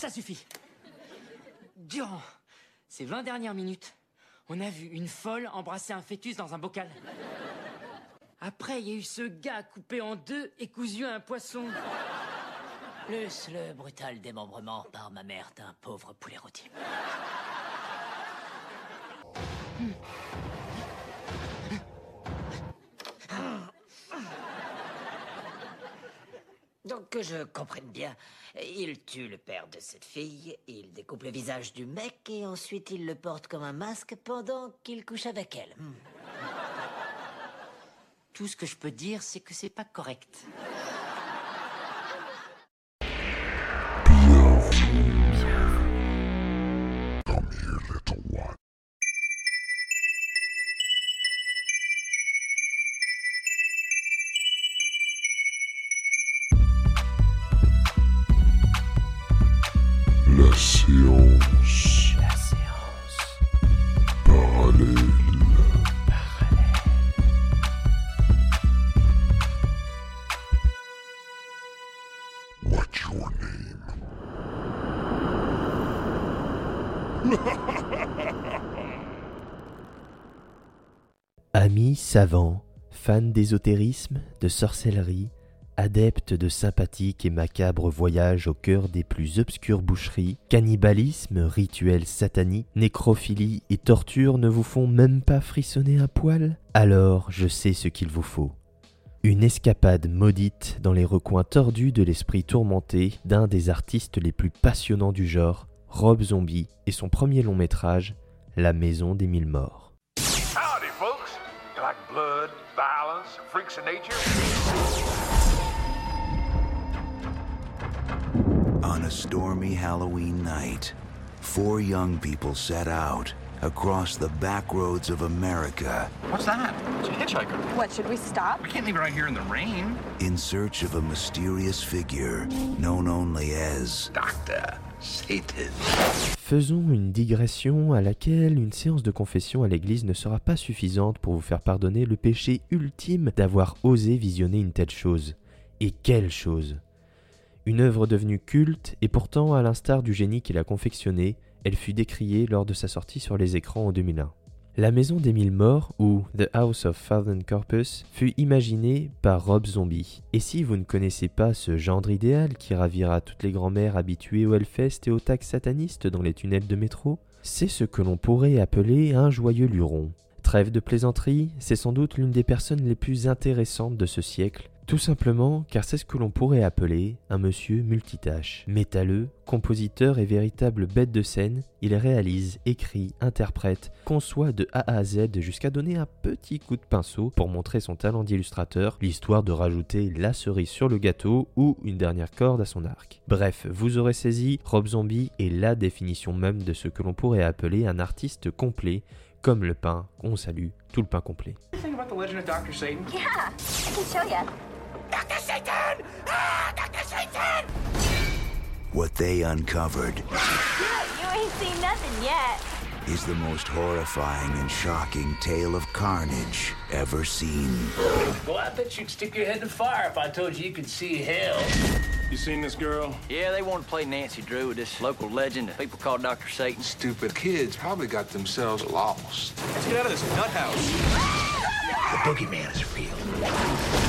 Ça suffit. Durant ces 20 dernières minutes, on a vu une folle embrasser un fœtus dans un bocal. Après, il y a eu ce gars coupé en deux et cousu à un poisson. Plus le brutal démembrement par ma mère d'un pauvre poulet rôti. Donc que je comprenne bien, il tue le père de cette fille, il découpe le visage du mec et ensuite il le porte comme un masque pendant qu'il couche avec elle. Hmm. Tout ce que je peux dire, c'est que c'est pas correct. Amis savants, fans d'ésotérisme, de sorcellerie, adeptes de sympathiques et macabres voyages au cœur des plus obscures boucheries, cannibalisme, rituels sataniques, nécrophilie et torture ne vous font même pas frissonner un poil? Alors je sais ce qu'il vous faut. Une escapade maudite dans les recoins tordus de l'esprit tourmenté d'un des artistes les plus passionnants du genre, Rob Zombie, et son premier long métrage, La Maison des Mille Morts. Freaks of nature? On a stormy Halloween night, four young people set out across the back roads of America What's that? It's a hitchhiker. What, should we stop? We can't leave her right here in the rain. in search of a mysterious figure known only as Doctor Satan. Faisons une digression à laquelle une séance de confession à l'église ne sera pas suffisante pour vous faire pardonner le péché ultime d'avoir osé visionner une telle chose. Et quelle chose Une œuvre devenue culte, et pourtant, à l'instar du génie qui l'a confectionnée, elle fut décriée lors de sa sortie sur les écrans en 2001. La Maison des Mille Morts, ou The House of Fallen Corpus, fut imaginée par Rob Zombie. Et si vous ne connaissez pas ce gendre idéal qui ravira toutes les grand-mères habituées au Hellfest et aux taxes satanistes dans les tunnels de métro, c'est ce que l'on pourrait appeler un joyeux luron. Trêve de plaisanterie, c'est sans doute l'une des personnes les plus intéressantes de ce siècle, tout simplement car c'est ce que l'on pourrait appeler un monsieur multitâche. Métalleux, compositeur et véritable bête de scène, il réalise, écrit, interprète, conçoit de A à Z jusqu'à donner un petit coup de pinceau pour montrer son talent d'illustrateur, l'histoire de rajouter la cerise sur le gâteau ou une dernière corde à son arc. Bref, vous aurez saisi, Rob Zombie est la définition même de ce que l'on pourrait appeler un artiste complet, comme le pain qu'on salue, tout le pain complet. Think about the legend of Dr. Satan? Yeah, I can show you. what they uncovered You ain't seen nothing yet. is the most horrifying and shocking tale of carnage ever seen. Well, I bet you'd stick your head in the fire if I told you you could see hell. You seen this girl? Yeah, they want to play Nancy Drew with this local legend that people call Dr. Satan. Stupid kids probably got themselves lost. Let's get out of this nut house. The boogeyman is real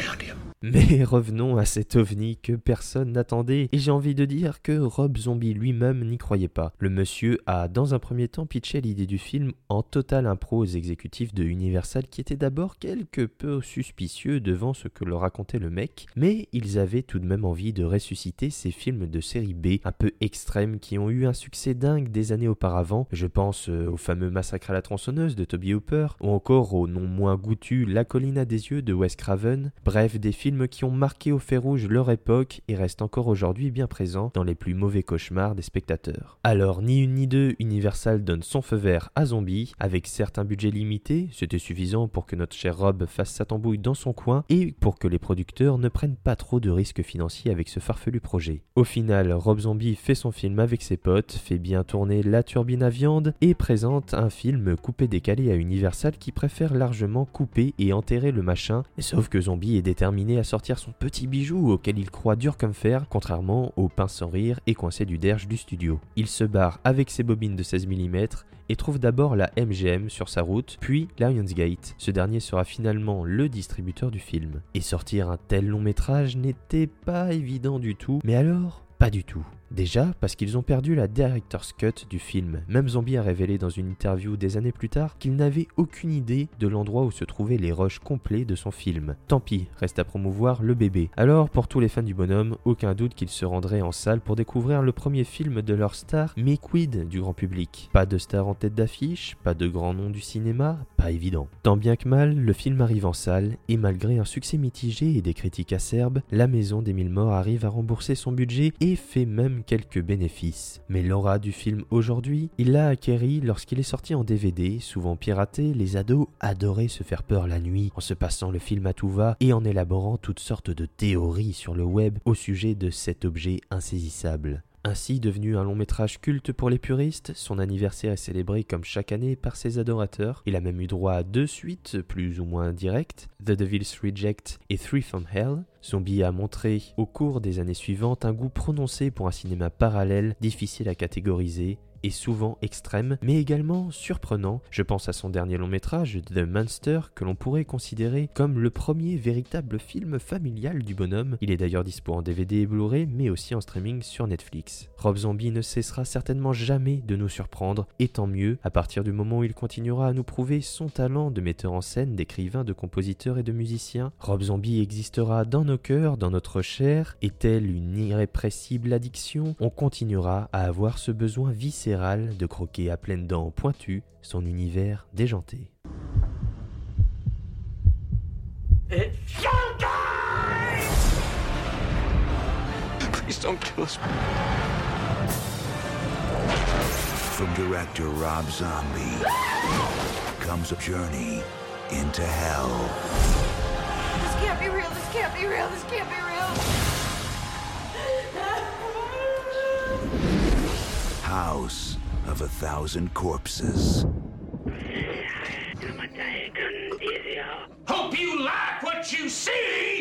found him. Mais revenons à cet ovni que personne n'attendait, et j'ai envie de dire que Rob Zombie lui-même n'y croyait pas. Le monsieur a, dans un premier temps, pitché l'idée du film en total impro aux exécutifs de Universal qui étaient d'abord quelque peu suspicieux devant ce que leur racontait le mec, mais ils avaient tout de même envie de ressusciter ces films de série B un peu extrêmes qui ont eu un succès dingue des années auparavant. Je pense euh, au fameux Massacre à la tronçonneuse de Toby Hooper, ou encore au non moins goûtu La colline à des yeux de Wes Craven, bref des films qui ont marqué au fer rouge leur époque et restent encore aujourd'hui bien présents dans les plus mauvais cauchemars des spectateurs. Alors, ni une ni deux, Universal donne son feu vert à Zombie, avec certes un budget limité, c'était suffisant pour que notre cher Rob fasse sa tambouille dans son coin et pour que les producteurs ne prennent pas trop de risques financiers avec ce farfelu projet. Au final, Rob Zombie fait son film avec ses potes, fait bien tourner la turbine à viande et présente un film coupé-décalé à Universal qui préfère largement couper et enterrer le machin, sauf que Zombie est déterminé à sortir son petit bijou auquel il croit dur comme fer, contrairement au pince sans rire et coincé du derge du studio. Il se barre avec ses bobines de 16 mm et trouve d'abord la MGM sur sa route, puis Lionsgate. Ce dernier sera finalement le distributeur du film. Et sortir un tel long métrage n'était pas évident du tout, mais alors pas du tout. Déjà parce qu'ils ont perdu la director's cut du film. Même Zombie a révélé dans une interview des années plus tard qu'il n'avait aucune idée de l'endroit où se trouvaient les rushs complets de son film. Tant pis, reste à promouvoir le bébé. Alors pour tous les fans du bonhomme, aucun doute qu'ils se rendraient en salle pour découvrir le premier film de leur star, mais quid du grand public Pas de star en tête d'affiche, pas de grand nom du cinéma, pas évident. Tant bien que mal, le film arrive en salle et malgré un succès mitigé et des critiques acerbes, la maison des mille morts arrive à rembourser son budget et fait même quelques bénéfices. Mais l'aura du film aujourd'hui, il l'a acquéri lorsqu'il est sorti en DVD, souvent piraté, les ados adoraient se faire peur la nuit en se passant le film à tout va et en élaborant toutes sortes de théories sur le web au sujet de cet objet insaisissable. Ainsi devenu un long métrage culte pour les puristes, son anniversaire est célébré comme chaque année par ses adorateurs. Il a même eu droit à deux suites, plus ou moins directes, The Devil's Reject et Three from Hell. Zombie a montré au cours des années suivantes un goût prononcé pour un cinéma parallèle, difficile à catégoriser, souvent extrême, mais également surprenant. Je pense à son dernier long métrage, The Monster, que l'on pourrait considérer comme le premier véritable film familial du bonhomme. Il est d'ailleurs dispo en DVD et Blu-ray, mais aussi en streaming sur Netflix. Rob Zombie ne cessera certainement jamais de nous surprendre, et tant mieux, à partir du moment où il continuera à nous prouver son talent de metteur en scène, d'écrivain, de compositeur et de musicien. Rob Zombie existera dans nos cœurs, dans notre chair, et telle une irrépressible addiction, on continuera à avoir ce besoin viscéral de croquer à pleines dents pointues son univers déjanté. Please don't kill us. From director Rob Zombie comes a journey into hell. This can't be real. This can't be real. This can't be real. Of a Thousand Corpses. Hope you like what you see!